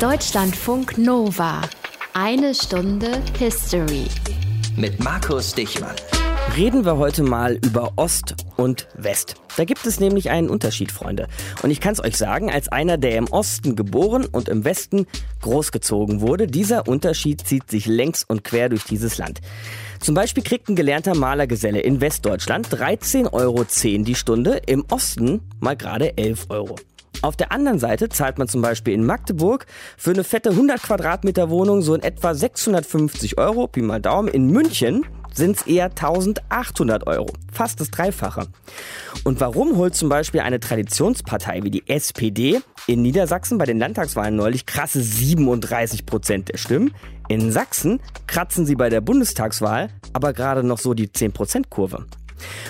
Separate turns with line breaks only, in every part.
Deutschlandfunk Nova. Eine Stunde History.
Mit Markus Dichmann.
Reden wir heute mal über Ost und West. Da gibt es nämlich einen Unterschied, Freunde. Und ich kann es euch sagen, als einer, der im Osten geboren und im Westen großgezogen wurde, dieser Unterschied zieht sich längs und quer durch dieses Land. Zum Beispiel kriegt ein gelernter Malergeselle in Westdeutschland 13,10 Euro die Stunde, im Osten mal gerade 11 Euro. Auf der anderen Seite zahlt man zum Beispiel in Magdeburg für eine fette 100 Quadratmeter Wohnung so in etwa 650 Euro, Pi mal Daumen. In München sind es eher 1800 Euro. Fast das Dreifache. Und warum holt zum Beispiel eine Traditionspartei wie die SPD in Niedersachsen bei den Landtagswahlen neulich krasse 37 Prozent der Stimmen? In Sachsen kratzen sie bei der Bundestagswahl aber gerade noch so die 10 Prozent Kurve.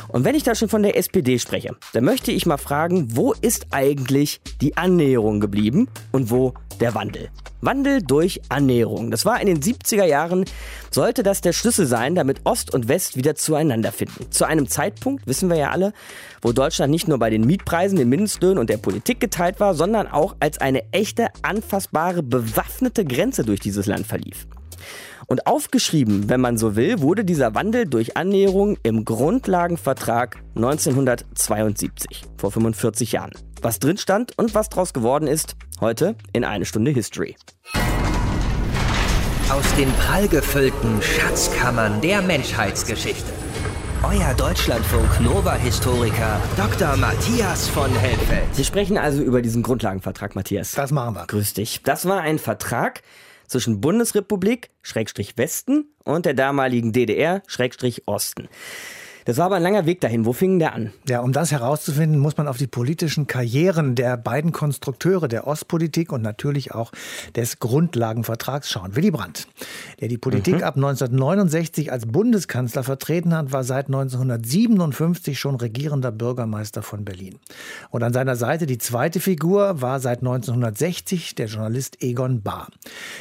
Und wenn ich da schon von der SPD spreche, dann möchte ich mal fragen, wo ist eigentlich die Annäherung geblieben und wo der Wandel? Wandel durch Annäherung. Das war in den 70er Jahren, sollte das der Schlüssel sein, damit Ost und West wieder zueinander finden. Zu einem Zeitpunkt, wissen wir ja alle, wo Deutschland nicht nur bei den Mietpreisen, den Mindestlöhnen und der Politik geteilt war, sondern auch als eine echte, anfassbare, bewaffnete Grenze durch dieses Land verlief. Und aufgeschrieben, wenn man so will, wurde dieser Wandel durch Annäherung im Grundlagenvertrag 1972, vor 45 Jahren. Was drin stand und was daraus geworden ist, heute in eine Stunde History.
Aus den prallgefüllten Schatzkammern der Menschheitsgeschichte. Euer Deutschlandfunk Nova-Historiker Dr. Matthias von Helfeld.
Sie sprechen also über diesen Grundlagenvertrag, Matthias.
Das machen wir.
Grüß dich. Das war ein Vertrag, zwischen Bundesrepublik, Schrägstrich Westen und der damaligen DDR, Schrägstrich Osten. Das war aber ein langer Weg dahin. Wo fing der an?
Ja, um das herauszufinden, muss man auf die politischen Karrieren der beiden Konstrukteure der Ostpolitik und natürlich auch des Grundlagenvertrags schauen. Willy Brandt, der die Politik mhm. ab 1969 als Bundeskanzler vertreten hat, war seit 1957 schon regierender Bürgermeister von Berlin. Und an seiner Seite die zweite Figur war seit 1960 der Journalist Egon Bahr.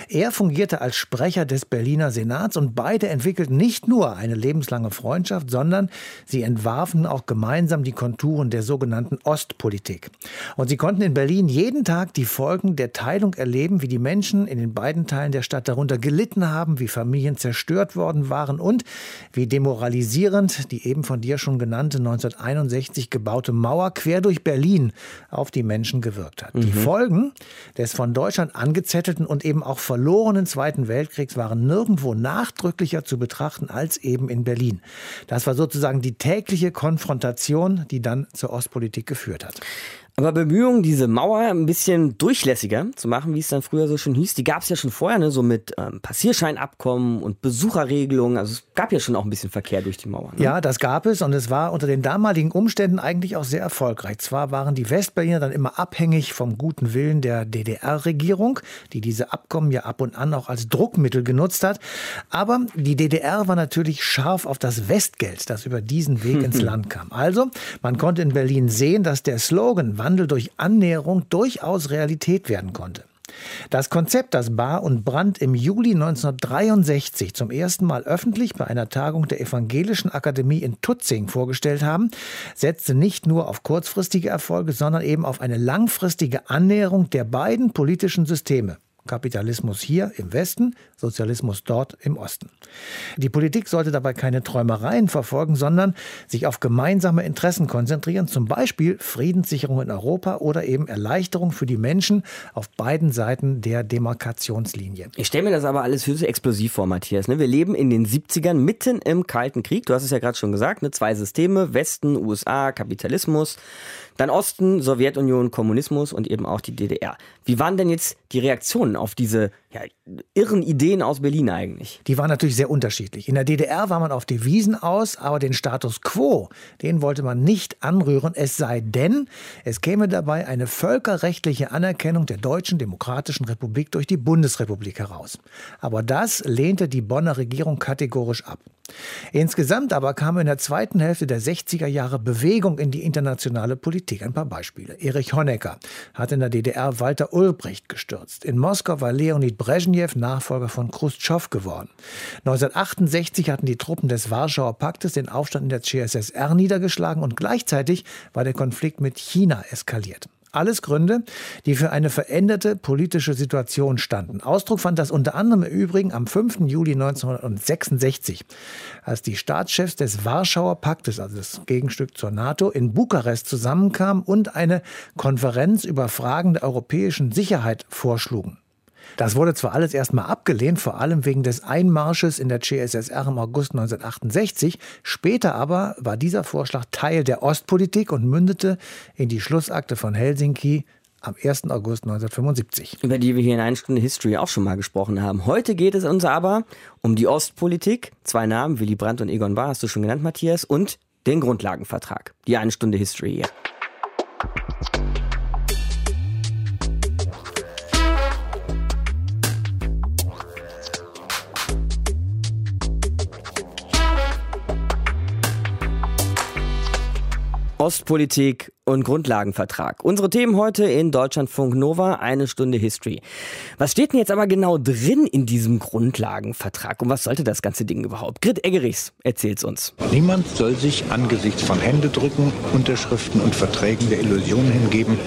Er fungierte als Sprecher des Berliner Senats und beide entwickelten nicht nur eine lebenslange Freundschaft, sondern Sie entwarfen auch gemeinsam die Konturen der sogenannten Ostpolitik. Und sie konnten in Berlin jeden Tag die Folgen der Teilung erleben, wie die Menschen in den beiden Teilen der Stadt darunter gelitten haben, wie Familien zerstört worden waren und wie demoralisierend die eben von dir schon genannte 1961 gebaute Mauer quer durch Berlin auf die Menschen gewirkt hat. Mhm. Die Folgen des von Deutschland angezettelten und eben auch verlorenen Zweiten Weltkriegs waren nirgendwo nachdrücklicher zu betrachten als eben in Berlin. Das war sozusagen sozusagen die tägliche Konfrontation, die dann zur Ostpolitik geführt hat.
Aber Bemühungen, diese Mauer ein bisschen durchlässiger zu machen, wie es dann früher so schon hieß, die gab es ja schon vorher, ne? so mit ähm, Passierscheinabkommen und Besucherregelungen. Also es gab ja schon auch ein bisschen Verkehr durch die Mauer.
Ne? Ja, das gab es und es war unter den damaligen Umständen eigentlich auch sehr erfolgreich. Zwar waren die Westberliner dann immer abhängig vom guten Willen der DDR-Regierung, die diese Abkommen ja ab und an auch als Druckmittel genutzt hat, aber die DDR war natürlich scharf auf das Westgeld, das über diesen Weg ins Land kam. Also, man konnte in Berlin sehen, dass der Slogan Wandel durch Annäherung durchaus Realität werden konnte. Das Konzept, das Bahr und Brandt im Juli 1963 zum ersten Mal öffentlich bei einer Tagung der Evangelischen Akademie in Tutzing vorgestellt haben, setzte nicht nur auf kurzfristige Erfolge, sondern eben auf eine langfristige Annäherung der beiden politischen Systeme. Kapitalismus hier im Westen, Sozialismus dort im Osten. Die Politik sollte dabei keine Träumereien verfolgen, sondern sich auf gemeinsame Interessen konzentrieren, zum Beispiel Friedenssicherung in Europa oder eben Erleichterung für die Menschen auf beiden Seiten der Demarkationslinie.
Ich stelle mir das aber alles höchst explosiv vor, Matthias. Ne? Wir leben in den 70ern mitten im Kalten Krieg. Du hast es ja gerade schon gesagt, ne? zwei Systeme, Westen, USA, Kapitalismus. Dann Osten, Sowjetunion, Kommunismus und eben auch die DDR. Wie waren denn jetzt die Reaktionen auf diese ja, irren Ideen aus Berlin eigentlich?
Die waren natürlich sehr unterschiedlich. In der DDR war man auf Devisen aus, aber den Status quo, den wollte man nicht anrühren, es sei denn, es käme dabei eine völkerrechtliche Anerkennung der Deutschen Demokratischen Republik durch die Bundesrepublik heraus. Aber das lehnte die Bonner Regierung kategorisch ab. Insgesamt aber kam in der zweiten Hälfte der 60er Jahre Bewegung in die internationale Politik. Ein paar Beispiele. Erich Honecker hat in der DDR Walter Ulbricht gestürzt. In Moskau war Leonid Brezhnev Nachfolger von Khrushchev geworden. 1968 hatten die Truppen des Warschauer Paktes den Aufstand in der CSSR niedergeschlagen und gleichzeitig war der Konflikt mit China eskaliert. Alles Gründe, die für eine veränderte politische Situation standen. Ausdruck fand das unter anderem im Übrigen am 5. Juli 1966, als die Staatschefs des Warschauer Paktes, also das Gegenstück zur NATO, in Bukarest zusammenkamen und eine Konferenz über Fragen der europäischen Sicherheit vorschlugen. Das wurde zwar alles erstmal abgelehnt, vor allem wegen des Einmarsches in der CSSR im August 1968. Später aber war dieser Vorschlag Teil der Ostpolitik und mündete in die Schlussakte von Helsinki am 1. August 1975.
Über die wir hier in einer Stunde History auch schon mal gesprochen haben. Heute geht es uns aber um die Ostpolitik. Zwei Namen, Willy Brandt und Egon Bahr, hast du schon genannt, Matthias, und den Grundlagenvertrag. Die eine Stunde History hier. Ostpolitik und Grundlagenvertrag. Unsere Themen heute in Deutschlandfunk Nova, eine Stunde History. Was steht denn jetzt aber genau drin in diesem Grundlagenvertrag und was sollte das ganze Ding überhaupt? Grit Eggerichs erzählt's uns.
Niemand soll sich angesichts von Händedrücken, Unterschriften und Verträgen der Illusion hingeben,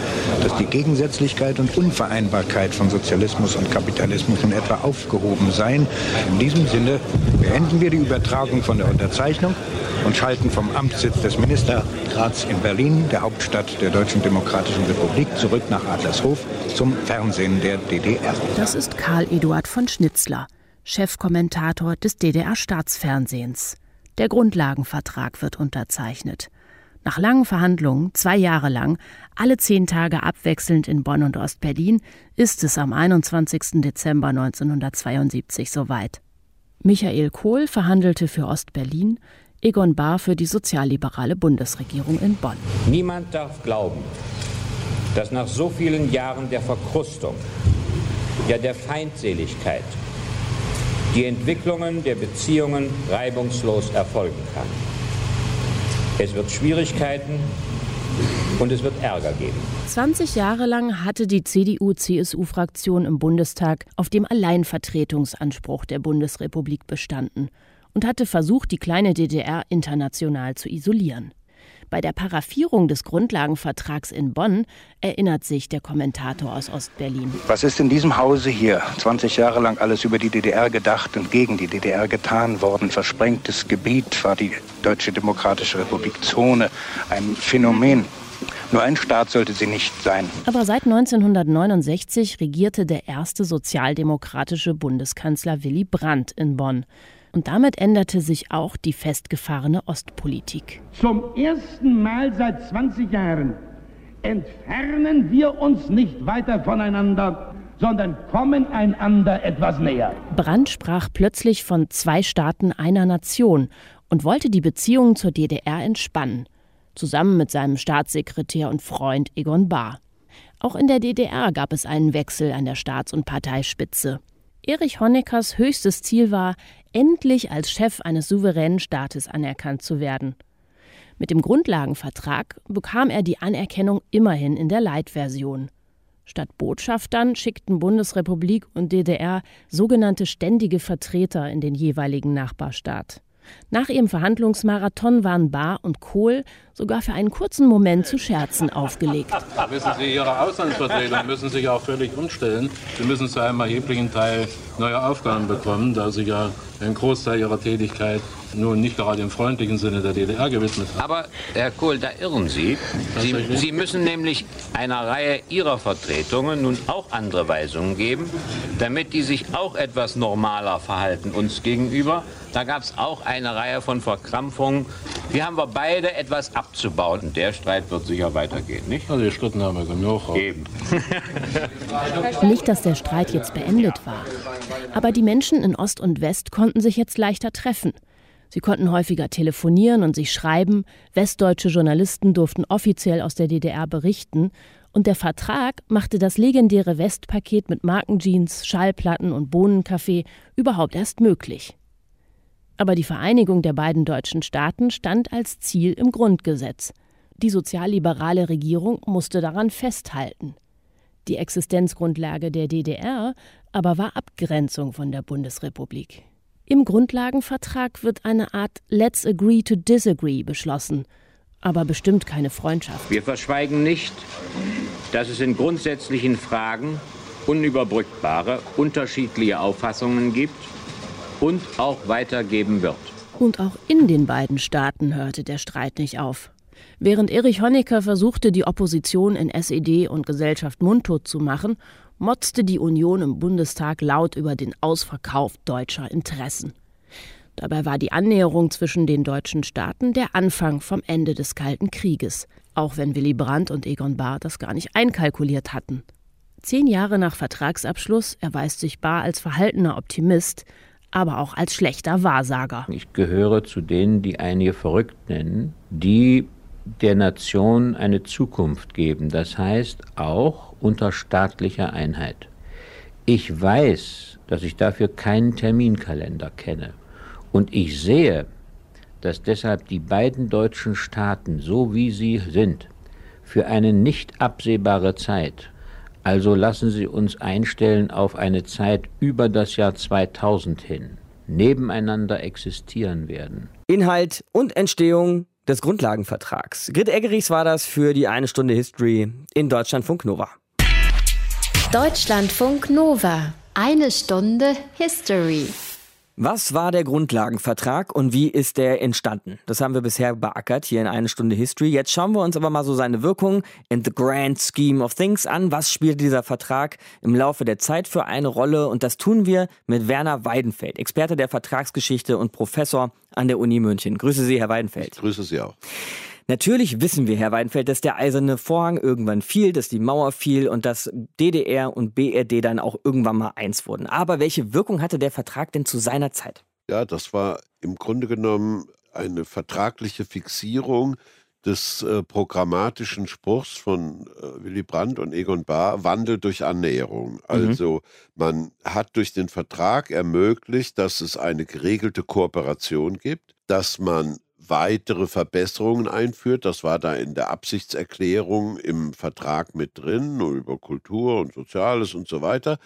dass die Gegensätzlichkeit und Unvereinbarkeit von Sozialismus und Kapitalismus in etwa aufgehoben seien. In diesem Sinne beenden wir die Übertragung von der Unterzeichnung und schalten vom Amtssitz des Ministerrats in Berlin, der Hauptstadt der Deutschen Demokratischen Republik, zurück nach Adlershof zum Fernsehen der DDR.
Das ist Karl Eduard von Schnitzler, Chefkommentator des DDR-Staatsfernsehens. Der Grundlagenvertrag wird unterzeichnet. Nach langen Verhandlungen, zwei Jahre lang, alle zehn Tage abwechselnd in Bonn und Ostberlin, ist es am 21. Dezember 1972 soweit. Michael Kohl verhandelte für Ostberlin, Egon Bahr für die sozialliberale Bundesregierung in Bonn.
Niemand darf glauben, dass nach so vielen Jahren der Verkrustung, ja der Feindseligkeit, die Entwicklungen der Beziehungen reibungslos erfolgen kann. Es wird Schwierigkeiten und es wird Ärger geben.
20 Jahre lang hatte die CDU-CSU-Fraktion im Bundestag auf dem Alleinvertretungsanspruch der Bundesrepublik bestanden und hatte versucht, die kleine DDR international zu isolieren. Bei der Paraffierung des Grundlagenvertrags in Bonn erinnert sich der Kommentator aus Ostberlin.
Was ist in diesem Hause hier 20 Jahre lang alles über die DDR gedacht und gegen die DDR getan worden? Versprengtes Gebiet war die Deutsche Demokratische Republik Zone ein Phänomen. Nur ein Staat sollte sie nicht sein.
Aber seit 1969 regierte der erste sozialdemokratische Bundeskanzler Willy Brandt in Bonn. Und damit änderte sich auch die festgefahrene Ostpolitik.
Zum ersten Mal seit 20 Jahren entfernen wir uns nicht weiter voneinander, sondern kommen einander etwas näher.
Brandt sprach plötzlich von zwei Staaten einer Nation und wollte die Beziehungen zur DDR entspannen, zusammen mit seinem Staatssekretär und Freund Egon Bahr. Auch in der DDR gab es einen Wechsel an der Staats- und Parteispitze. Erich Honeckers höchstes Ziel war, endlich als Chef eines souveränen Staates anerkannt zu werden. Mit dem Grundlagenvertrag bekam er die Anerkennung immerhin in der Leitversion. Statt Botschaftern schickten Bundesrepublik und DDR sogenannte ständige Vertreter in den jeweiligen Nachbarstaat. Nach ihrem Verhandlungsmarathon waren Bahr und Kohl sogar für einen kurzen Moment zu Scherzen aufgelegt.
Wissen Sie, Ihre Auslandsvertreter müssen sich auch völlig umstellen. Sie müssen zu einem erheblichen Teil neue Aufgaben bekommen, da Sie ja einen Großteil Ihrer Tätigkeit nun nicht gerade im freundlichen Sinne der DDR gewidmet haben.
Aber, Herr Kohl, da irren Sie. Sie, Sie müssen nämlich einer Reihe Ihrer Vertretungen nun auch andere Weisungen geben, damit die sich auch etwas normaler verhalten uns gegenüber. Da gab es auch eine Reihe von Verkrampfungen. Hier haben wir beide etwas abzubauen. Und der Streit wird sicher weitergehen, nicht?
Also die Schritten haben wir genug.
Eben.
Nicht, dass der Streit jetzt beendet war. Aber die Menschen in Ost und West konnten sich jetzt leichter treffen. Sie konnten häufiger telefonieren und sich schreiben, westdeutsche Journalisten durften offiziell aus der DDR berichten, und der Vertrag machte das legendäre Westpaket mit Markenjeans, Schallplatten und Bohnenkaffee überhaupt erst möglich. Aber die Vereinigung der beiden deutschen Staaten stand als Ziel im Grundgesetz. Die sozialliberale Regierung musste daran festhalten. Die Existenzgrundlage der DDR aber war Abgrenzung von der Bundesrepublik. Im Grundlagenvertrag wird eine Art Let's Agree to Disagree beschlossen, aber bestimmt keine Freundschaft.
Wir verschweigen nicht, dass es in grundsätzlichen Fragen unüberbrückbare, unterschiedliche Auffassungen gibt und auch weitergeben wird.
Und auch in den beiden Staaten hörte der Streit nicht auf. Während Erich Honecker versuchte, die Opposition in SED und Gesellschaft mundtot zu machen, motzte die Union im Bundestag laut über den Ausverkauf deutscher Interessen. Dabei war die Annäherung zwischen den deutschen Staaten der Anfang vom Ende des Kalten Krieges, auch wenn Willy Brandt und Egon Bahr das gar nicht einkalkuliert hatten. Zehn Jahre nach Vertragsabschluss erweist sich Bahr als verhaltener Optimist, aber auch als schlechter Wahrsager.
Ich gehöre zu denen, die einige verrückt nennen, die der Nation eine Zukunft geben. Das heißt auch unter staatlicher Einheit. Ich weiß, dass ich dafür keinen Terminkalender kenne. Und ich sehe, dass deshalb die beiden deutschen Staaten, so wie sie sind, für eine nicht absehbare Zeit, also lassen Sie uns einstellen auf eine Zeit über das Jahr 2000 hin, nebeneinander existieren werden.
Inhalt und Entstehung des Grundlagenvertrags. Grit Eggerichs war das für die eine Stunde History in Deutschlandfunk Nova.
Deutschlandfunk Nova. Eine Stunde History.
Was war der Grundlagenvertrag und wie ist der entstanden? Das haben wir bisher beackert hier in eine Stunde History. Jetzt schauen wir uns aber mal so seine Wirkung in the grand scheme of things an. Was spielt dieser Vertrag im Laufe der Zeit für eine Rolle? Und das tun wir mit Werner Weidenfeld, Experte der Vertragsgeschichte und Professor an der Uni München. Grüße Sie, Herr Weidenfeld.
Ich grüße Sie auch.
Natürlich wissen wir, Herr Weidenfeld, dass der eiserne Vorhang irgendwann fiel, dass die Mauer fiel und dass DDR und BRD dann auch irgendwann mal eins wurden. Aber welche Wirkung hatte der Vertrag denn zu seiner Zeit?
Ja, das war im Grunde genommen eine vertragliche Fixierung des äh, programmatischen Spruchs von äh, Willy Brandt und Egon Bahr, Wandel durch Annäherung. Mhm. Also mhm. man hat durch den Vertrag ermöglicht, dass es eine geregelte Kooperation gibt, dass man weitere Verbesserungen einführt. Das war da in der Absichtserklärung im Vertrag mit drin, über Kultur und Soziales und so weiter,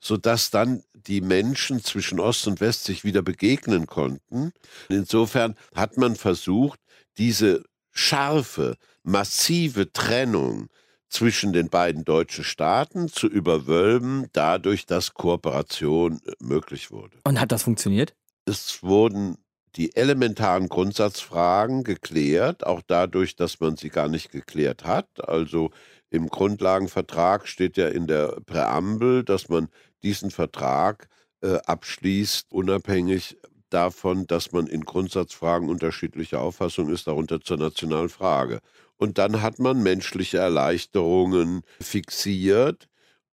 sodass dann die Menschen zwischen Ost und West sich wieder begegnen konnten. Insofern hat man versucht, diese scharfe, massive Trennung zwischen den beiden deutschen Staaten zu überwölben, dadurch, dass Kooperation möglich wurde.
Und hat das funktioniert?
Es wurden die elementaren Grundsatzfragen geklärt, auch dadurch, dass man sie gar nicht geklärt hat. Also im Grundlagenvertrag steht ja in der Präambel, dass man diesen Vertrag äh, abschließt, unabhängig davon, dass man in Grundsatzfragen unterschiedlicher Auffassung ist, darunter zur nationalen Frage. Und dann hat man menschliche Erleichterungen fixiert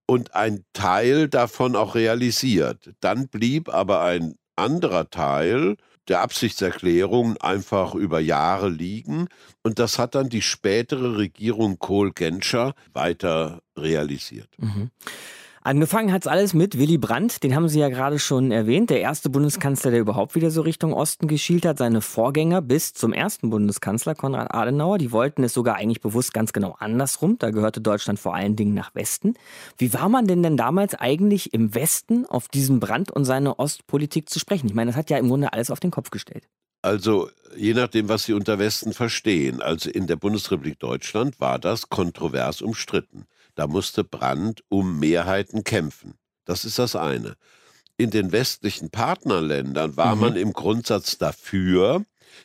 und ein Teil davon auch realisiert. Dann blieb aber ein anderer Teil, der Absichtserklärung einfach über Jahre liegen. Und das hat dann die spätere Regierung Kohl-Genscher weiter realisiert.
Mhm. Angefangen hat es alles mit Willy Brandt, den haben Sie ja gerade schon erwähnt, der erste Bundeskanzler, der überhaupt wieder so Richtung Osten geschielt hat. Seine Vorgänger bis zum ersten Bundeskanzler Konrad Adenauer, die wollten es sogar eigentlich bewusst ganz genau andersrum. Da gehörte Deutschland vor allen Dingen nach Westen. Wie war man denn denn damals eigentlich im Westen auf diesen Brandt und seine Ostpolitik zu sprechen? Ich meine, das hat ja im Grunde alles auf den Kopf gestellt.
Also je nachdem, was Sie unter Westen verstehen. Also in der Bundesrepublik Deutschland war das kontrovers umstritten. Da musste Brandt um Mehrheiten kämpfen. Das ist das eine. In den westlichen Partnerländern war mhm. man im Grundsatz dafür,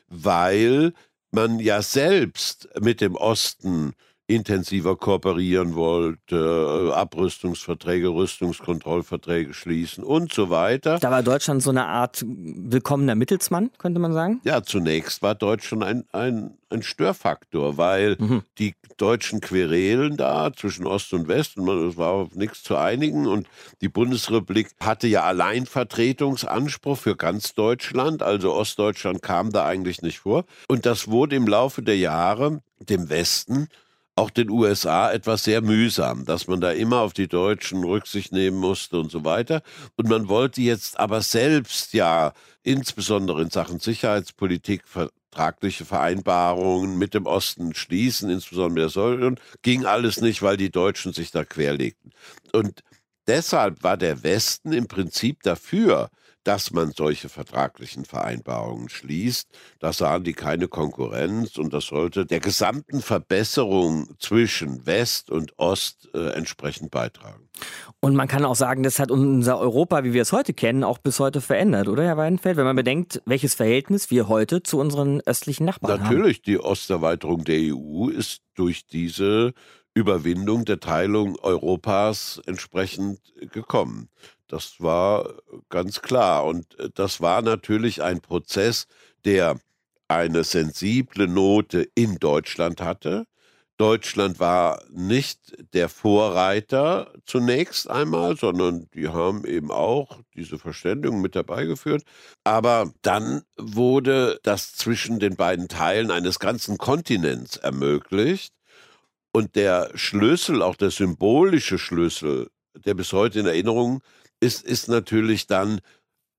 weil man ja selbst mit dem Osten intensiver kooperieren wollte, Abrüstungsverträge, Rüstungskontrollverträge schließen und so weiter.
Da war Deutschland so eine Art willkommener Mittelsmann, könnte man sagen?
Ja, zunächst war Deutschland ein, ein, ein Störfaktor, weil mhm. die deutschen Querelen da zwischen Ost und West, und es war auf nichts zu einigen und die Bundesrepublik hatte ja Alleinvertretungsanspruch für ganz Deutschland, also Ostdeutschland kam da eigentlich nicht vor. Und das wurde im Laufe der Jahre dem Westen auch den USA etwas sehr mühsam, dass man da immer auf die Deutschen Rücksicht nehmen musste und so weiter. Und man wollte jetzt aber selbst ja insbesondere in Sachen Sicherheitspolitik vertragliche Vereinbarungen mit dem Osten schließen, insbesondere mit der Säule. Ging alles nicht, weil die Deutschen sich da querlegten. Und deshalb war der Westen im Prinzip dafür, dass man solche vertraglichen Vereinbarungen schließt. Da sahen die keine Konkurrenz und das sollte der gesamten Verbesserung zwischen West und Ost äh, entsprechend beitragen.
Und man kann auch sagen, das hat unser Europa, wie wir es heute kennen, auch bis heute verändert, oder Herr Weidenfeld? Wenn man bedenkt, welches Verhältnis wir heute zu unseren östlichen Nachbarn
Natürlich, haben. Natürlich, die Osterweiterung der EU ist durch diese Überwindung der Teilung Europas entsprechend gekommen. Das war ganz klar. Und äh, das war natürlich ein Prozess, der eine sensible Note in Deutschland hatte. Deutschland war nicht der Vorreiter zunächst einmal, sondern die haben eben auch diese Verständigung mit dabei geführt. Aber dann wurde das zwischen den beiden Teilen eines ganzen Kontinents ermöglicht. Und der Schlüssel, auch der symbolische Schlüssel, der bis heute in Erinnerung ist, ist natürlich dann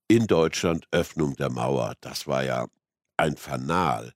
in Deutschland Öffnung der Mauer. Das war ja ein Fanal.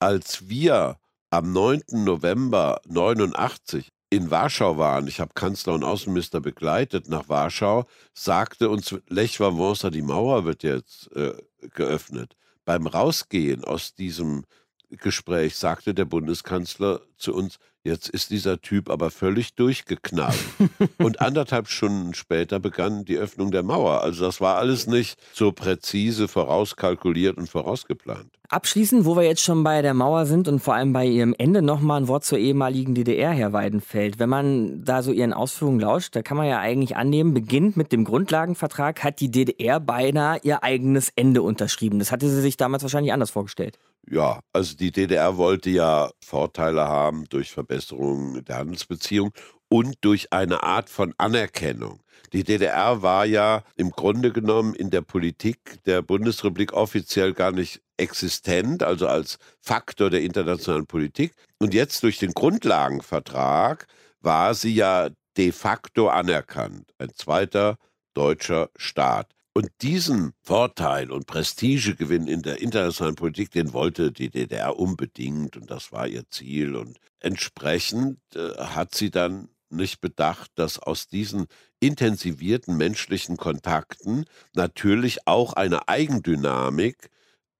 Als wir am 9. November 89 in Warschau waren, ich habe Kanzler und Außenminister begleitet nach Warschau, sagte uns Lech Wałęsa, die Mauer wird jetzt äh, geöffnet. Beim Rausgehen aus diesem Gespräch sagte der Bundeskanzler zu uns, Jetzt ist dieser Typ aber völlig durchgeknallt. und anderthalb Stunden später begann die Öffnung der Mauer. Also das war alles nicht so präzise vorauskalkuliert und vorausgeplant.
Abschließend, wo wir jetzt schon bei der Mauer sind und vor allem bei ihrem Ende, nochmal ein Wort zur ehemaligen DDR, Herr Weidenfeld. Wenn man da so Ihren Ausführungen lauscht, da kann man ja eigentlich annehmen, beginnt mit dem Grundlagenvertrag, hat die DDR beinahe ihr eigenes Ende unterschrieben. Das hatte sie sich damals wahrscheinlich anders vorgestellt.
Ja, also die DDR wollte ja Vorteile haben durch Verbesserung der Handelsbeziehungen und durch eine Art von Anerkennung. Die DDR war ja im Grunde genommen in der Politik der Bundesrepublik offiziell gar nicht existent, also als Faktor der internationalen Politik. Und jetzt durch den Grundlagenvertrag war sie ja de facto anerkannt. Ein zweiter deutscher Staat. Und diesen Vorteil und Prestigegewinn in der internationalen Politik, den wollte die DDR unbedingt und das war ihr Ziel. Und entsprechend äh, hat sie dann nicht bedacht, dass aus diesen intensivierten menschlichen Kontakten natürlich auch eine Eigendynamik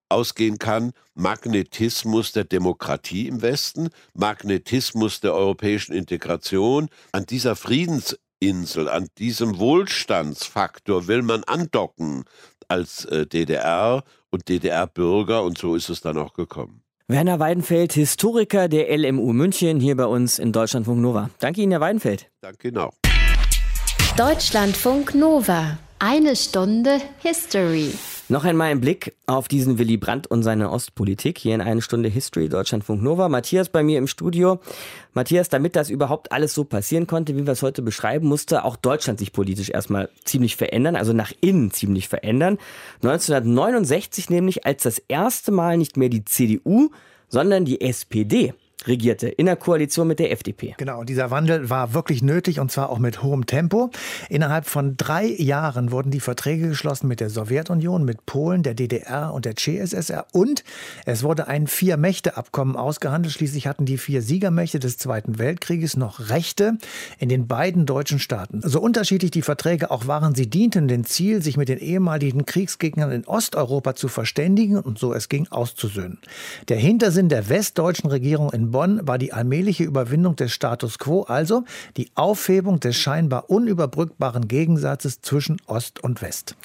ausgehen kann, Magnetismus der Demokratie im Westen, Magnetismus der europäischen Integration. An dieser Friedens Insel, an diesem Wohlstandsfaktor will man andocken als äh, DDR und DDR-Bürger und so ist es dann auch gekommen.
Werner Weidenfeld, Historiker der LMU München, hier bei uns in Deutschlandfunk Nova. Danke Ihnen, Herr Weidenfeld.
Danke Ihnen auch.
Deutschlandfunk Nova. Eine Stunde History.
Noch einmal ein Blick auf diesen Willy Brandt und seine Ostpolitik hier in eine Stunde History Deutschlandfunk Nova. Matthias bei mir im Studio. Matthias, damit das überhaupt alles so passieren konnte, wie wir es heute beschreiben, musste auch Deutschland sich politisch erstmal ziemlich verändern, also nach innen ziemlich verändern. 1969 nämlich als das erste Mal nicht mehr die CDU, sondern die SPD regierte in der Koalition mit der FDP.
Genau, und dieser Wandel war wirklich nötig und zwar auch mit hohem Tempo. Innerhalb von drei Jahren wurden die Verträge geschlossen mit der Sowjetunion, mit Polen, der DDR und der CSSR und es wurde ein Vier-Mächte-Abkommen ausgehandelt. Schließlich hatten die vier Siegermächte des Zweiten Weltkrieges noch Rechte in den beiden deutschen Staaten. So unterschiedlich die Verträge auch waren, sie dienten dem Ziel, sich mit den ehemaligen Kriegsgegnern in Osteuropa zu verständigen und so es ging auszusöhnen. Der Hintersinn der westdeutschen Regierung in Bonn war die allmähliche Überwindung des Status quo, also die Aufhebung des scheinbar unüberbrückbaren Gegensatzes zwischen Ost und West.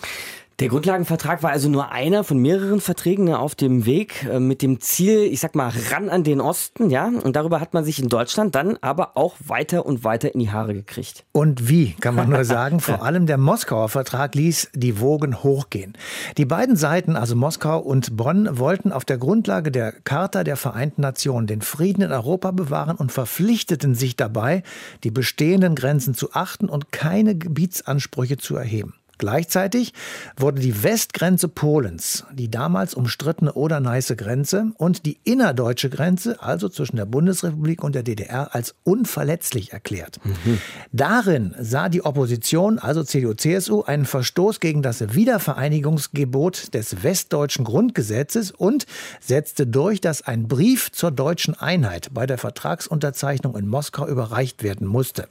Der Grundlagenvertrag war also nur einer von mehreren Verträgen ne, auf dem Weg äh, mit dem Ziel, ich sag mal, ran an den Osten, ja. Und darüber hat man sich in Deutschland dann aber auch weiter und weiter in die Haare gekriegt.
Und wie, kann man nur sagen. Vor allem der Moskauer Vertrag ließ die Wogen hochgehen. Die beiden Seiten, also Moskau und Bonn, wollten auf der Grundlage der Charta der Vereinten Nationen den Frieden in Europa bewahren und verpflichteten sich dabei, die bestehenden Grenzen zu achten und keine Gebietsansprüche zu erheben. Gleichzeitig wurde die Westgrenze Polens, die damals umstrittene Oder-Neiße Grenze und die innerdeutsche Grenze, also zwischen der Bundesrepublik und der DDR, als unverletzlich erklärt. Mhm. Darin sah die Opposition, also CDU-CSU, einen Verstoß gegen das Wiedervereinigungsgebot des westdeutschen Grundgesetzes und setzte durch, dass ein Brief zur deutschen Einheit bei der Vertragsunterzeichnung in Moskau überreicht werden musste.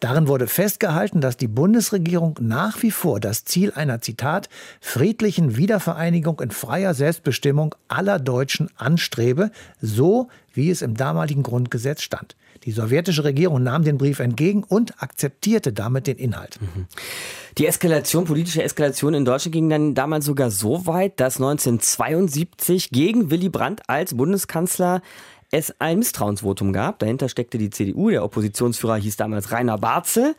Darin wurde festgehalten, dass die Bundesregierung nach wie vor das Ziel einer, Zitat, friedlichen Wiedervereinigung in freier Selbstbestimmung aller Deutschen anstrebe, so wie es im damaligen Grundgesetz stand. Die sowjetische Regierung nahm den Brief entgegen und akzeptierte damit den Inhalt.
Die Eskalation, politische Eskalation in Deutschland ging dann damals sogar so weit, dass 1972 gegen Willy Brandt als Bundeskanzler es ein Misstrauensvotum gab. Dahinter steckte die CDU. Der Oppositionsführer hieß damals Rainer Barzel.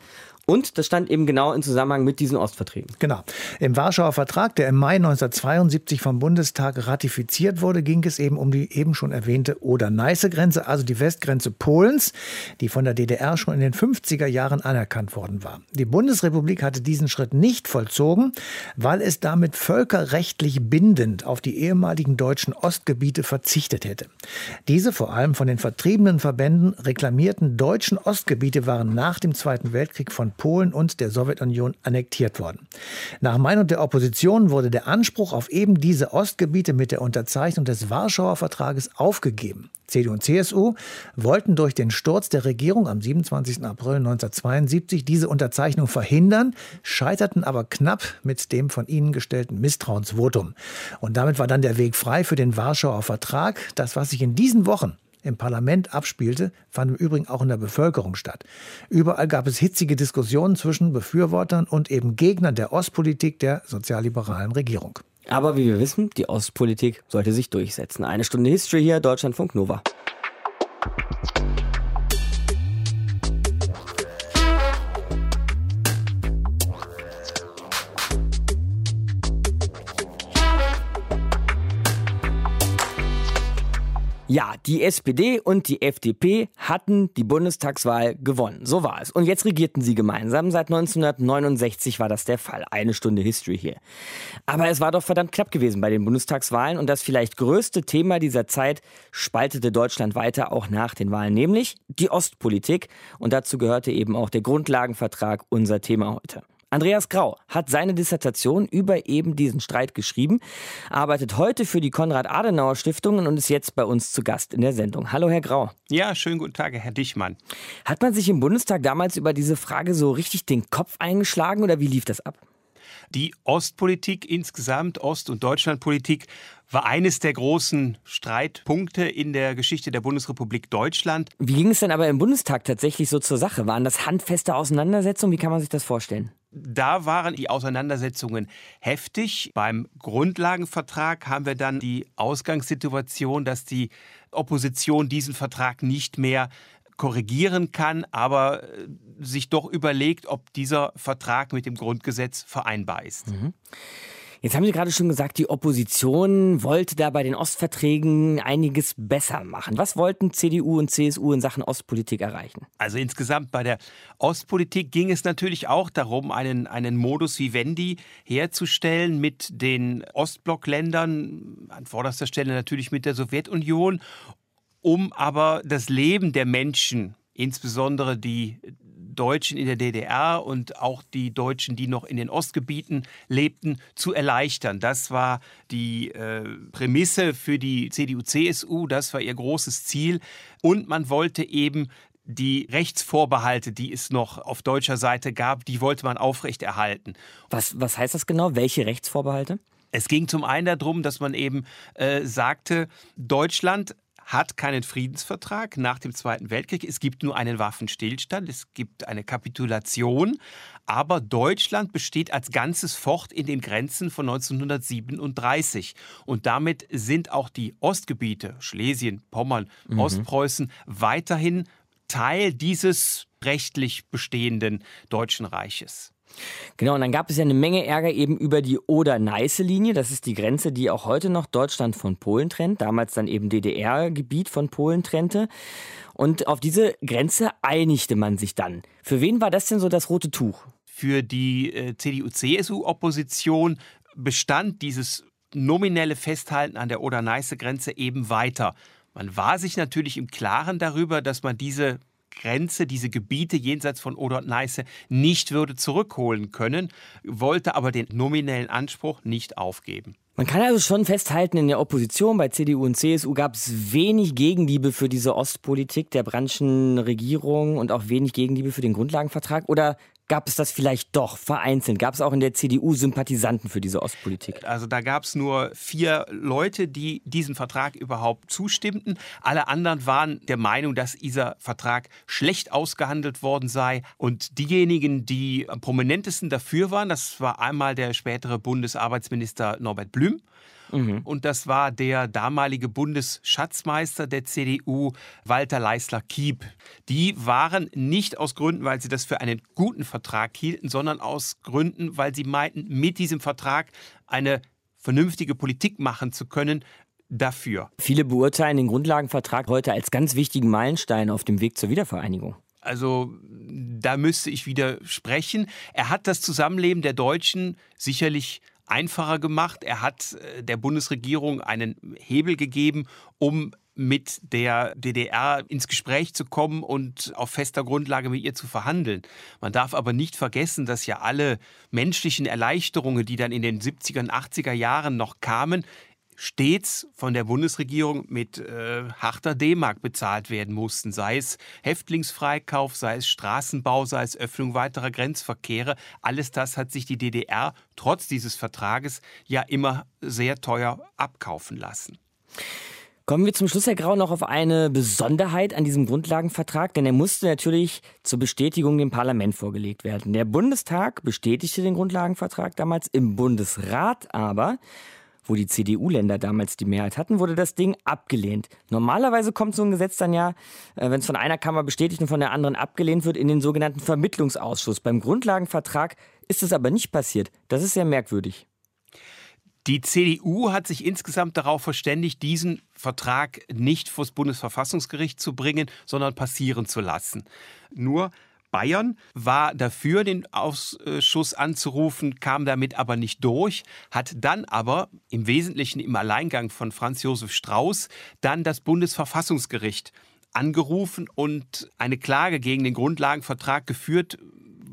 Und das stand eben genau im Zusammenhang mit diesen Ostverträgen.
Genau. Im Warschauer Vertrag, der im Mai 1972 vom Bundestag ratifiziert wurde, ging es eben um die eben schon erwähnte Oder-Neiße-Grenze, also die Westgrenze Polens, die von der DDR schon in den 50er Jahren anerkannt worden war. Die Bundesrepublik hatte diesen Schritt nicht vollzogen, weil es damit völkerrechtlich bindend auf die ehemaligen deutschen Ostgebiete verzichtet hätte. Diese vor allem von den vertriebenen Verbänden reklamierten deutschen Ostgebiete waren nach dem Zweiten Weltkrieg von Polen und der Sowjetunion annektiert worden. Nach Meinung der Opposition wurde der Anspruch auf eben diese Ostgebiete mit der Unterzeichnung des Warschauer Vertrages aufgegeben. CDU und CSU wollten durch den Sturz der Regierung am 27. April 1972 diese Unterzeichnung verhindern, scheiterten aber knapp mit dem von ihnen gestellten Misstrauensvotum. Und damit war dann der Weg frei für den Warschauer Vertrag. Das, was sich in diesen Wochen im Parlament abspielte, fand im Übrigen auch in der Bevölkerung statt. Überall gab es hitzige Diskussionen zwischen Befürwortern und eben Gegnern der Ostpolitik der sozialliberalen Regierung.
Aber wie wir wissen, die Ostpolitik sollte sich durchsetzen. Eine Stunde History hier, Deutschlandfunk Nova. Ja, die SPD und die FDP hatten die Bundestagswahl gewonnen. So war es. Und jetzt regierten sie gemeinsam. Seit 1969 war das der Fall. Eine Stunde History hier. Aber es war doch verdammt knapp gewesen bei den Bundestagswahlen. Und das vielleicht größte Thema dieser Zeit spaltete Deutschland weiter auch nach den Wahlen, nämlich die Ostpolitik. Und dazu gehörte eben auch der Grundlagenvertrag, unser Thema heute. Andreas Grau hat seine Dissertation über eben diesen Streit geschrieben, arbeitet heute für die Konrad-Adenauer-Stiftung und ist jetzt bei uns zu Gast in der Sendung. Hallo, Herr Grau.
Ja, schönen guten Tag, Herr Dichmann.
Hat man sich im Bundestag damals über diese Frage so richtig den Kopf eingeschlagen oder wie lief das ab?
Die Ostpolitik insgesamt, Ost- und Deutschlandpolitik, war eines der großen Streitpunkte in der Geschichte der Bundesrepublik Deutschland.
Wie ging es denn aber im Bundestag tatsächlich so zur Sache? Waren das handfeste Auseinandersetzungen? Wie kann man sich das vorstellen?
Da waren die Auseinandersetzungen heftig. Beim Grundlagenvertrag haben wir dann die Ausgangssituation, dass die Opposition diesen Vertrag nicht mehr korrigieren kann, aber äh, sich doch überlegt, ob dieser Vertrag mit dem Grundgesetz vereinbar ist.
Mhm. Jetzt haben Sie gerade schon gesagt, die Opposition wollte da bei den Ostverträgen einiges besser machen. Was wollten CDU und CSU in Sachen Ostpolitik erreichen?
Also insgesamt bei der Ostpolitik ging es natürlich auch darum, einen, einen Modus vivendi herzustellen mit den Ostblockländern, an vorderster Stelle natürlich mit der Sowjetunion, um aber das Leben der Menschen insbesondere die Deutschen in der DDR und auch die Deutschen, die noch in den Ostgebieten lebten, zu erleichtern. Das war die äh, Prämisse für die CDU-CSU, das war ihr großes Ziel. Und man wollte eben die Rechtsvorbehalte, die es noch auf deutscher Seite gab, die wollte man aufrechterhalten.
Was, was heißt das genau? Welche Rechtsvorbehalte?
Es ging zum einen darum, dass man eben äh, sagte, Deutschland hat keinen Friedensvertrag nach dem Zweiten Weltkrieg. Es gibt nur einen Waffenstillstand, es gibt eine Kapitulation, aber Deutschland besteht als Ganzes fort in den Grenzen von 1937. Und damit sind auch die Ostgebiete, Schlesien, Pommern, mhm. Ostpreußen, weiterhin Teil dieses rechtlich bestehenden Deutschen Reiches.
Genau, und dann gab es ja eine Menge Ärger eben über die Oder-Neiße-Linie. Das ist die Grenze, die auch heute noch Deutschland von Polen trennt, damals dann eben DDR-Gebiet von Polen trennte. Und auf diese Grenze einigte man sich dann. Für wen war das denn so das rote Tuch?
Für die äh, CDU-CSU-Opposition bestand dieses nominelle Festhalten an der Oder-Neiße-Grenze eben weiter. Man war sich natürlich im Klaren darüber, dass man diese Grenze, diese Gebiete jenseits von Oder und Neiße nicht würde zurückholen können, wollte aber den nominellen Anspruch nicht aufgeben.
Man kann also schon festhalten, in der Opposition bei CDU und CSU gab es wenig Gegenliebe für diese Ostpolitik der Branchen Regierung und auch wenig Gegenliebe für den Grundlagenvertrag. Oder gab es das vielleicht doch vereinzelt? Gab es auch in der CDU Sympathisanten für diese Ostpolitik?
Also da gab es nur vier Leute, die diesem Vertrag überhaupt zustimmten. Alle anderen waren der Meinung, dass dieser Vertrag schlecht ausgehandelt worden sei. Und diejenigen, die am prominentesten dafür waren, das war einmal der spätere Bundesarbeitsminister Norbert Blüm. Mhm. Und das war der damalige Bundesschatzmeister der CDU, Walter Leisler-Kiep. Die waren nicht aus Gründen, weil sie das für einen guten Vertrag hielten, sondern aus Gründen, weil sie meinten, mit diesem Vertrag eine vernünftige Politik machen zu können, dafür.
Viele beurteilen den Grundlagenvertrag heute als ganz wichtigen Meilenstein auf dem Weg zur Wiedervereinigung.
Also da müsste ich widersprechen. Er hat das Zusammenleben der Deutschen sicherlich einfacher gemacht. Er hat äh, der Bundesregierung einen Hebel gegeben, um mit der DDR ins Gespräch zu kommen und auf fester Grundlage mit ihr zu verhandeln. Man darf aber nicht vergessen, dass ja alle menschlichen Erleichterungen, die dann in den 70er und 80er Jahren noch kamen, stets von der Bundesregierung mit äh, harter D-Mark bezahlt werden mussten, sei es Häftlingsfreikauf, sei es Straßenbau, sei es Öffnung weiterer Grenzverkehre. Alles das hat sich die DDR trotz dieses Vertrages ja immer sehr teuer abkaufen lassen.
Kommen wir zum Schluss, Herr Grau, noch auf eine Besonderheit an diesem Grundlagenvertrag, denn er musste natürlich zur Bestätigung dem Parlament vorgelegt werden. Der Bundestag bestätigte den Grundlagenvertrag damals, im Bundesrat aber wo die CDU-Länder damals die Mehrheit hatten, wurde das Ding abgelehnt. Normalerweise kommt so ein Gesetz dann ja, äh, wenn es von einer Kammer bestätigt und von der anderen abgelehnt wird, in den sogenannten Vermittlungsausschuss. Beim Grundlagenvertrag ist es aber nicht passiert. Das ist sehr merkwürdig.
Die CDU hat sich insgesamt darauf verständigt, diesen Vertrag nicht vor das Bundesverfassungsgericht zu bringen, sondern passieren zu lassen. Nur Bayern war dafür, den Ausschuss anzurufen, kam damit aber nicht durch, hat dann aber im Wesentlichen im Alleingang von Franz Josef Strauß dann das Bundesverfassungsgericht angerufen und eine Klage gegen den Grundlagenvertrag geführt,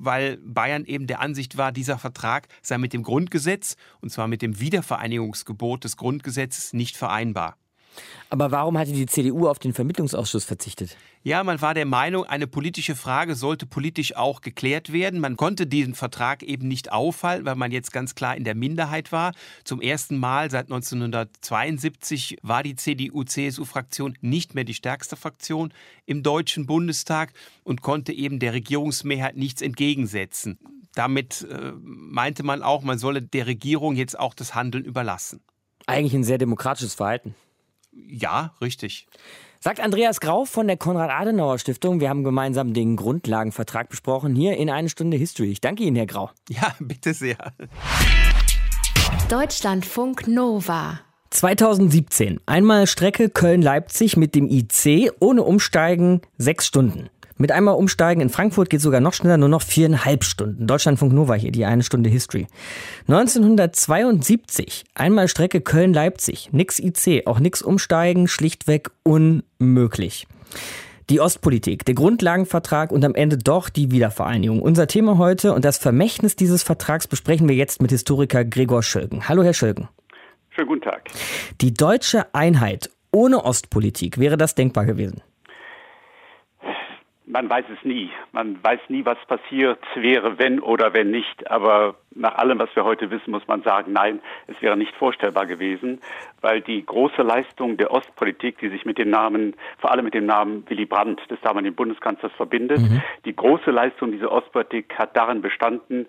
weil Bayern eben der Ansicht war, dieser Vertrag sei mit dem Grundgesetz, und zwar mit dem Wiedervereinigungsgebot des Grundgesetzes, nicht vereinbar.
Aber warum hatte die CDU auf den Vermittlungsausschuss verzichtet?
Ja, man war der Meinung, eine politische Frage sollte politisch auch geklärt werden. Man konnte diesen Vertrag eben nicht aufhalten, weil man jetzt ganz klar in der Minderheit war. Zum ersten Mal seit 1972 war die CDU-CSU-Fraktion nicht mehr die stärkste Fraktion im Deutschen Bundestag und konnte eben der Regierungsmehrheit nichts entgegensetzen. Damit äh, meinte man auch, man solle der Regierung jetzt auch das Handeln überlassen.
Eigentlich ein sehr demokratisches Verhalten.
Ja, richtig.
Sagt Andreas Grau von der Konrad-Adenauer-Stiftung. Wir haben gemeinsam den Grundlagenvertrag besprochen. Hier in eine Stunde History. Ich danke Ihnen, Herr Grau.
Ja, bitte sehr.
Deutschlandfunk Nova.
2017. Einmal Strecke Köln-Leipzig mit dem IC ohne Umsteigen sechs Stunden. Mit einmal umsteigen in Frankfurt geht sogar noch schneller, nur noch viereinhalb Stunden. Deutschlandfunk Nova hier, die eine Stunde History. 1972, einmal Strecke Köln-Leipzig. Nix IC, auch nix umsteigen, schlichtweg unmöglich. Die Ostpolitik, der Grundlagenvertrag und am Ende doch die Wiedervereinigung. Unser Thema heute und das Vermächtnis dieses Vertrags besprechen wir jetzt mit Historiker Gregor Schölgen. Hallo, Herr Schölgen.
Schönen guten Tag.
Die deutsche Einheit ohne Ostpolitik, wäre das denkbar gewesen?
Man weiß es nie. Man weiß nie, was passiert wäre, wenn oder wenn nicht. Aber nach allem, was wir heute wissen, muss man sagen, nein, es wäre nicht vorstellbar gewesen, weil die große Leistung der Ostpolitik, die sich mit dem Namen, vor allem mit dem Namen Willy Brandt, des damaligen Bundeskanzlers, verbindet, mhm. die große Leistung dieser Ostpolitik hat darin bestanden,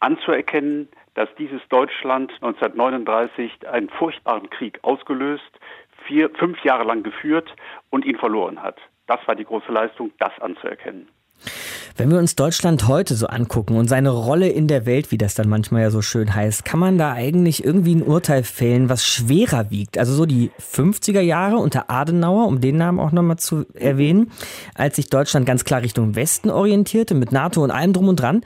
anzuerkennen, dass dieses Deutschland 1939 einen furchtbaren Krieg ausgelöst, vier, fünf Jahre lang geführt und ihn verloren hat. Das war die große Leistung, das anzuerkennen.
Wenn wir uns Deutschland heute so angucken und seine Rolle in der Welt, wie das dann manchmal ja so schön heißt, kann man da eigentlich irgendwie ein Urteil fällen, was schwerer wiegt? Also so die 50er Jahre unter Adenauer, um den Namen auch nochmal zu erwähnen, als sich Deutschland ganz klar Richtung Westen orientierte, mit NATO und allem drum und dran,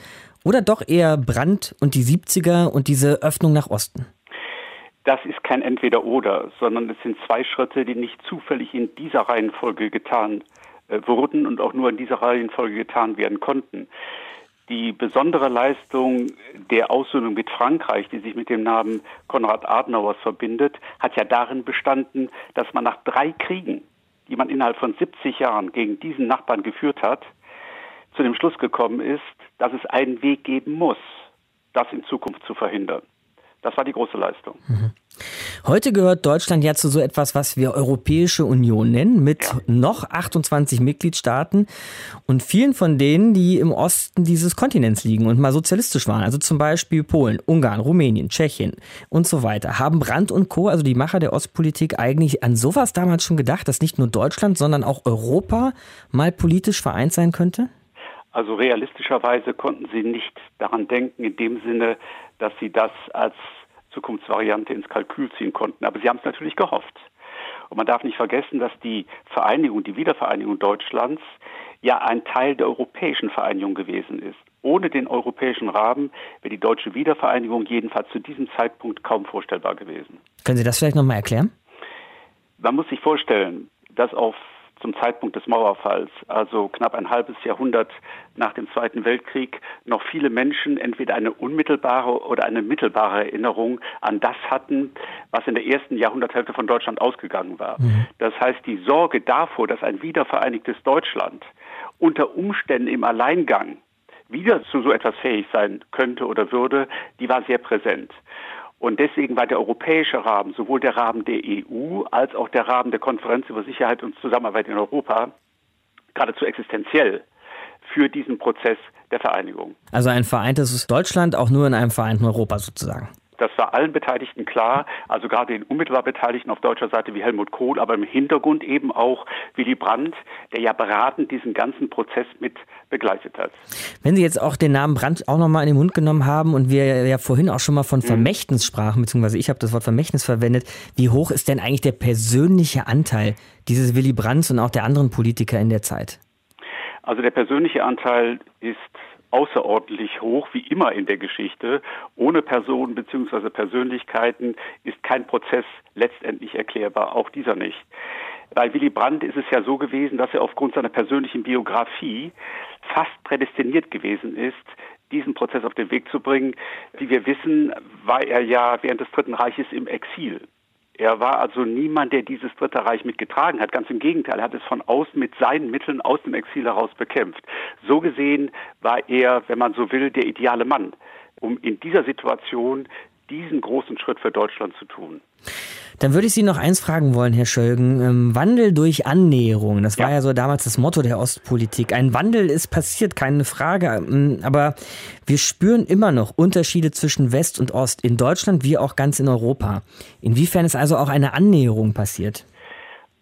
oder doch eher Brand und die 70er und diese Öffnung nach Osten?
Das ist kein Entweder-Oder, sondern es sind zwei Schritte, die nicht zufällig in dieser Reihenfolge getan wurden und auch nur in dieser Reihenfolge getan werden konnten. Die besondere Leistung der Aussöhnung mit Frankreich, die sich mit dem Namen Konrad Adenauers verbindet, hat ja darin bestanden, dass man nach drei Kriegen, die man innerhalb von 70 Jahren gegen diesen Nachbarn geführt hat, zu dem Schluss gekommen ist, dass es einen Weg geben muss, das in Zukunft zu verhindern. Das war die große Leistung.
Mhm. Heute gehört Deutschland ja zu so etwas, was wir Europäische Union nennen, mit noch 28 Mitgliedstaaten und vielen von denen, die im Osten dieses Kontinents liegen und mal sozialistisch waren. Also zum Beispiel Polen, Ungarn, Rumänien, Tschechien und so weiter. Haben Brandt und Co., also die Macher der Ostpolitik, eigentlich an sowas damals schon gedacht, dass nicht nur Deutschland, sondern auch Europa mal politisch vereint sein könnte?
Also realistischerweise konnten sie nicht daran denken, in dem Sinne, dass sie das als Zukunftsvariante ins Kalkül ziehen konnten. Aber sie haben es natürlich gehofft. Und man darf nicht vergessen, dass die Vereinigung, die Wiedervereinigung Deutschlands ja ein Teil der europäischen Vereinigung gewesen ist. Ohne den europäischen Rahmen wäre die deutsche Wiedervereinigung jedenfalls zu diesem Zeitpunkt kaum vorstellbar gewesen.
Können Sie das vielleicht nochmal erklären?
Man muss sich vorstellen, dass auf zum Zeitpunkt des Mauerfalls, also knapp ein halbes Jahrhundert nach dem Zweiten Weltkrieg, noch viele Menschen entweder eine unmittelbare oder eine mittelbare Erinnerung an das hatten, was in der ersten Jahrhunderthälfte von Deutschland ausgegangen war. Mhm. Das heißt, die Sorge davor, dass ein wiedervereinigtes Deutschland unter Umständen im Alleingang wieder zu so etwas fähig sein könnte oder würde, die war sehr präsent. Und deswegen war der europäische Rahmen, sowohl der Rahmen der EU als auch der Rahmen der Konferenz über Sicherheit und Zusammenarbeit in Europa, geradezu existenziell für diesen Prozess der Vereinigung.
Also ein vereintes Deutschland auch nur in einem vereinten Europa sozusagen.
Das war allen Beteiligten klar, also gerade den unmittelbar Beteiligten auf deutscher Seite wie Helmut Kohl, aber im Hintergrund eben auch Willy Brandt, der ja beratend diesen ganzen Prozess mit begleitet hat.
Wenn Sie jetzt auch den Namen Brandt auch nochmal in den Mund genommen haben und wir ja vorhin auch schon mal von mhm. Vermächtnis sprachen, beziehungsweise ich habe das Wort Vermächtnis verwendet, wie hoch ist denn eigentlich der persönliche Anteil dieses Willy Brandts und auch der anderen Politiker in der Zeit?
Also der persönliche Anteil ist außerordentlich hoch, wie immer in der Geschichte. Ohne Personen bzw. Persönlichkeiten ist kein Prozess letztendlich erklärbar, auch dieser nicht. Bei Willy Brandt ist es ja so gewesen, dass er aufgrund seiner persönlichen Biografie fast prädestiniert gewesen ist, diesen Prozess auf den Weg zu bringen. Wie wir wissen, war er ja während des Dritten Reiches im Exil. Er war also niemand, der dieses Dritte Reich mitgetragen hat. Ganz im Gegenteil, er hat es von außen mit seinen Mitteln aus dem Exil heraus bekämpft. So gesehen war er, wenn man so will, der ideale Mann, um in dieser Situation diesen großen Schritt für Deutschland zu tun.
Dann würde ich Sie noch eins fragen wollen, Herr Schölgen. Ähm, Wandel durch Annäherung, das war ja. ja so damals das Motto der Ostpolitik. Ein Wandel ist passiert, keine Frage. Ähm, aber wir spüren immer noch Unterschiede zwischen West und Ost in Deutschland wie auch ganz in Europa. Inwiefern ist also auch eine Annäherung passiert?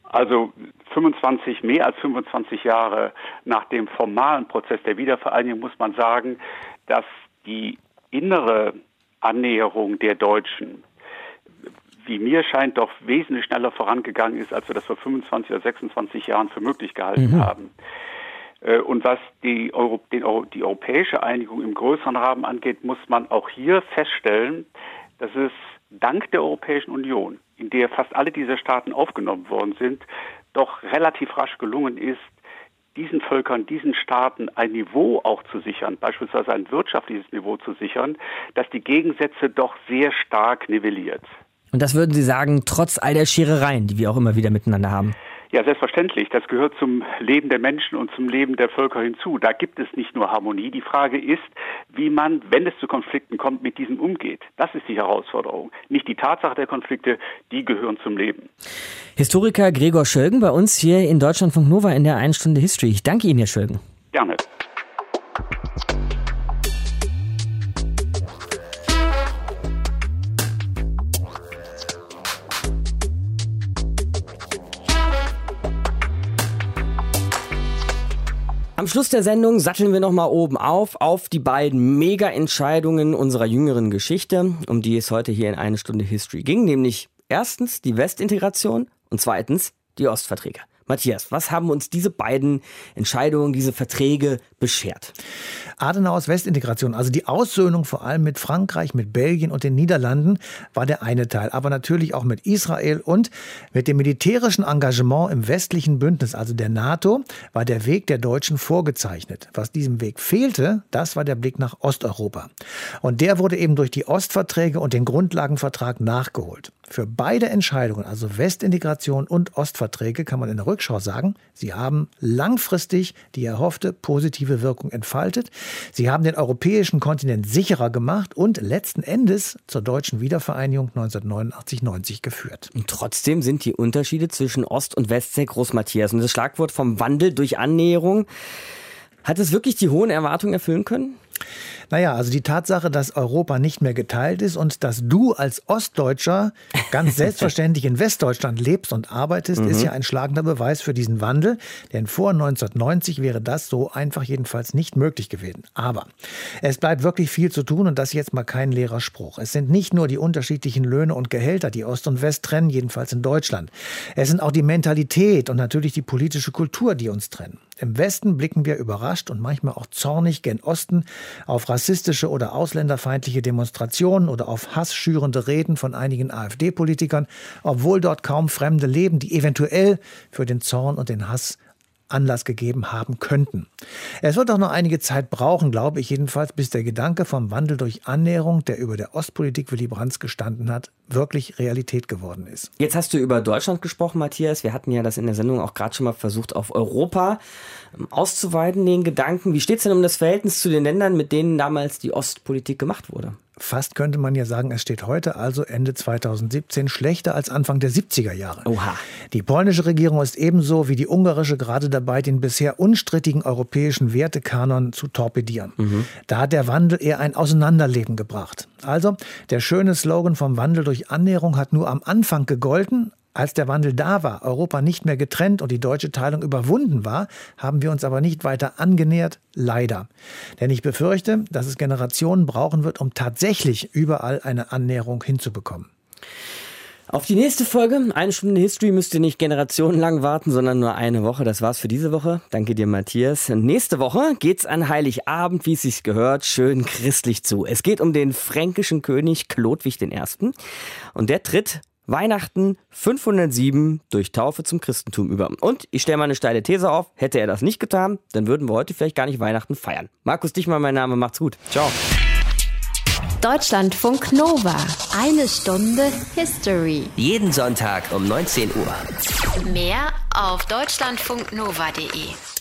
Also 25, mehr als 25 Jahre nach dem formalen Prozess der Wiedervereinigung muss man sagen, dass die innere Annäherung der Deutschen wie mir scheint, doch wesentlich schneller vorangegangen ist, als wir das vor 25 oder 26 Jahren für möglich gehalten mhm. haben. Äh, und was die, Euro, den, die europäische Einigung im größeren Rahmen angeht, muss man auch hier feststellen, dass es dank der Europäischen Union, in der fast alle diese Staaten aufgenommen worden sind, doch relativ rasch gelungen ist, diesen Völkern, diesen Staaten ein Niveau auch zu sichern, beispielsweise ein wirtschaftliches Niveau zu sichern, das die Gegensätze doch sehr stark nivelliert.
Und das würden Sie sagen, trotz all der Scherereien, die wir auch immer wieder miteinander haben?
Ja, selbstverständlich. Das gehört zum Leben der Menschen und zum Leben der Völker hinzu. Da gibt es nicht nur Harmonie. Die Frage ist, wie man, wenn es zu Konflikten kommt, mit diesem umgeht. Das ist die Herausforderung. Nicht die Tatsache der Konflikte, die gehören zum Leben.
Historiker Gregor Schölgen bei uns hier in Deutschlandfunk Nova in der 1 Stunde History. Ich danke Ihnen, Herr Schölgen.
Gerne.
Am Schluss der Sendung satteln wir nochmal oben auf, auf die beiden Mega-Entscheidungen unserer jüngeren Geschichte, um die es heute hier in eine Stunde History ging, nämlich erstens die Westintegration und zweitens die Ostverträge. Matthias, was haben uns diese beiden Entscheidungen, diese Verträge beschert?
Adenauers Westintegration, also die Aussöhnung vor allem mit Frankreich, mit Belgien und den Niederlanden, war der eine Teil. Aber natürlich auch mit Israel und mit dem militärischen Engagement im westlichen Bündnis, also der NATO, war der Weg der Deutschen vorgezeichnet. Was diesem Weg fehlte, das war der Blick nach Osteuropa. Und der wurde eben durch die Ostverträge und den Grundlagenvertrag nachgeholt. Für beide Entscheidungen, also Westintegration und Ostverträge, kann man in der Rückschau sagen, sie haben langfristig die erhoffte positive Wirkung entfaltet. Sie haben den europäischen Kontinent sicherer gemacht und letzten Endes zur deutschen Wiedervereinigung 1989-90 geführt.
Und trotzdem sind die Unterschiede zwischen Ost und West sehr groß, Matthias. Und das Schlagwort vom Wandel durch Annäherung, hat es wirklich die hohen Erwartungen erfüllen können?
Naja, also die Tatsache, dass Europa nicht mehr geteilt ist und dass du als Ostdeutscher ganz selbstverständlich in Westdeutschland lebst und arbeitest, mhm. ist ja ein schlagender Beweis für diesen Wandel. Denn vor 1990 wäre das so einfach jedenfalls nicht möglich gewesen. Aber es bleibt wirklich viel zu tun und das jetzt mal kein leerer Spruch. Es sind nicht nur die unterschiedlichen Löhne und Gehälter, die Ost und West trennen, jedenfalls in Deutschland. Es sind auch die Mentalität und natürlich die politische Kultur, die uns trennen. Im Westen blicken wir überrascht und manchmal auch zornig gen Osten auf rassistische oder ausländerfeindliche Demonstrationen oder auf hassschürende Reden von einigen AfD-Politikern, obwohl dort kaum Fremde leben, die eventuell für den Zorn und den Hass Anlass gegeben haben könnten. Es wird auch noch einige Zeit brauchen, glaube ich jedenfalls, bis der Gedanke vom Wandel durch Annäherung, der über der Ostpolitik Willy Brandts gestanden hat, wirklich Realität geworden ist.
Jetzt hast du über Deutschland gesprochen, Matthias. Wir hatten ja das in der Sendung auch gerade schon mal versucht, auf Europa ähm, auszuweiten, den Gedanken. Wie steht es denn um das Verhältnis zu den Ländern, mit denen damals die Ostpolitik gemacht wurde?
Fast könnte man ja sagen, es steht heute, also Ende 2017, schlechter als Anfang der 70er Jahre.
Oha.
Die polnische Regierung ist ebenso wie die ungarische gerade dabei, den bisher unstrittigen europäischen Wertekanon zu torpedieren. Mhm. Da hat der Wandel eher ein Auseinanderleben gebracht. Also, der schöne Slogan vom Wandel durch Annäherung hat nur am Anfang gegolten, als der Wandel da war, Europa nicht mehr getrennt und die deutsche Teilung überwunden war, haben wir uns aber nicht weiter angenähert, leider. Denn ich befürchte, dass es Generationen brauchen wird, um tatsächlich überall eine Annäherung hinzubekommen.
Auf die nächste Folge, eine Stunde History, müsst ihr nicht generationenlang warten, sondern nur eine Woche. Das war's für diese Woche. Danke dir, Matthias. Nächste Woche geht's an Heiligabend, wie es sich gehört, schön christlich zu. Es geht um den fränkischen König Chlodwig I. Und der tritt Weihnachten 507 durch Taufe zum Christentum über. Und ich stelle mal eine steile These auf, hätte er das nicht getan, dann würden wir heute vielleicht gar nicht Weihnachten feiern. Markus Dichmann, mein Name, macht's gut. Ciao.
Deutschlandfunk Nova. Eine Stunde History.
Jeden Sonntag um 19 Uhr.
Mehr auf deutschlandfunknova.de.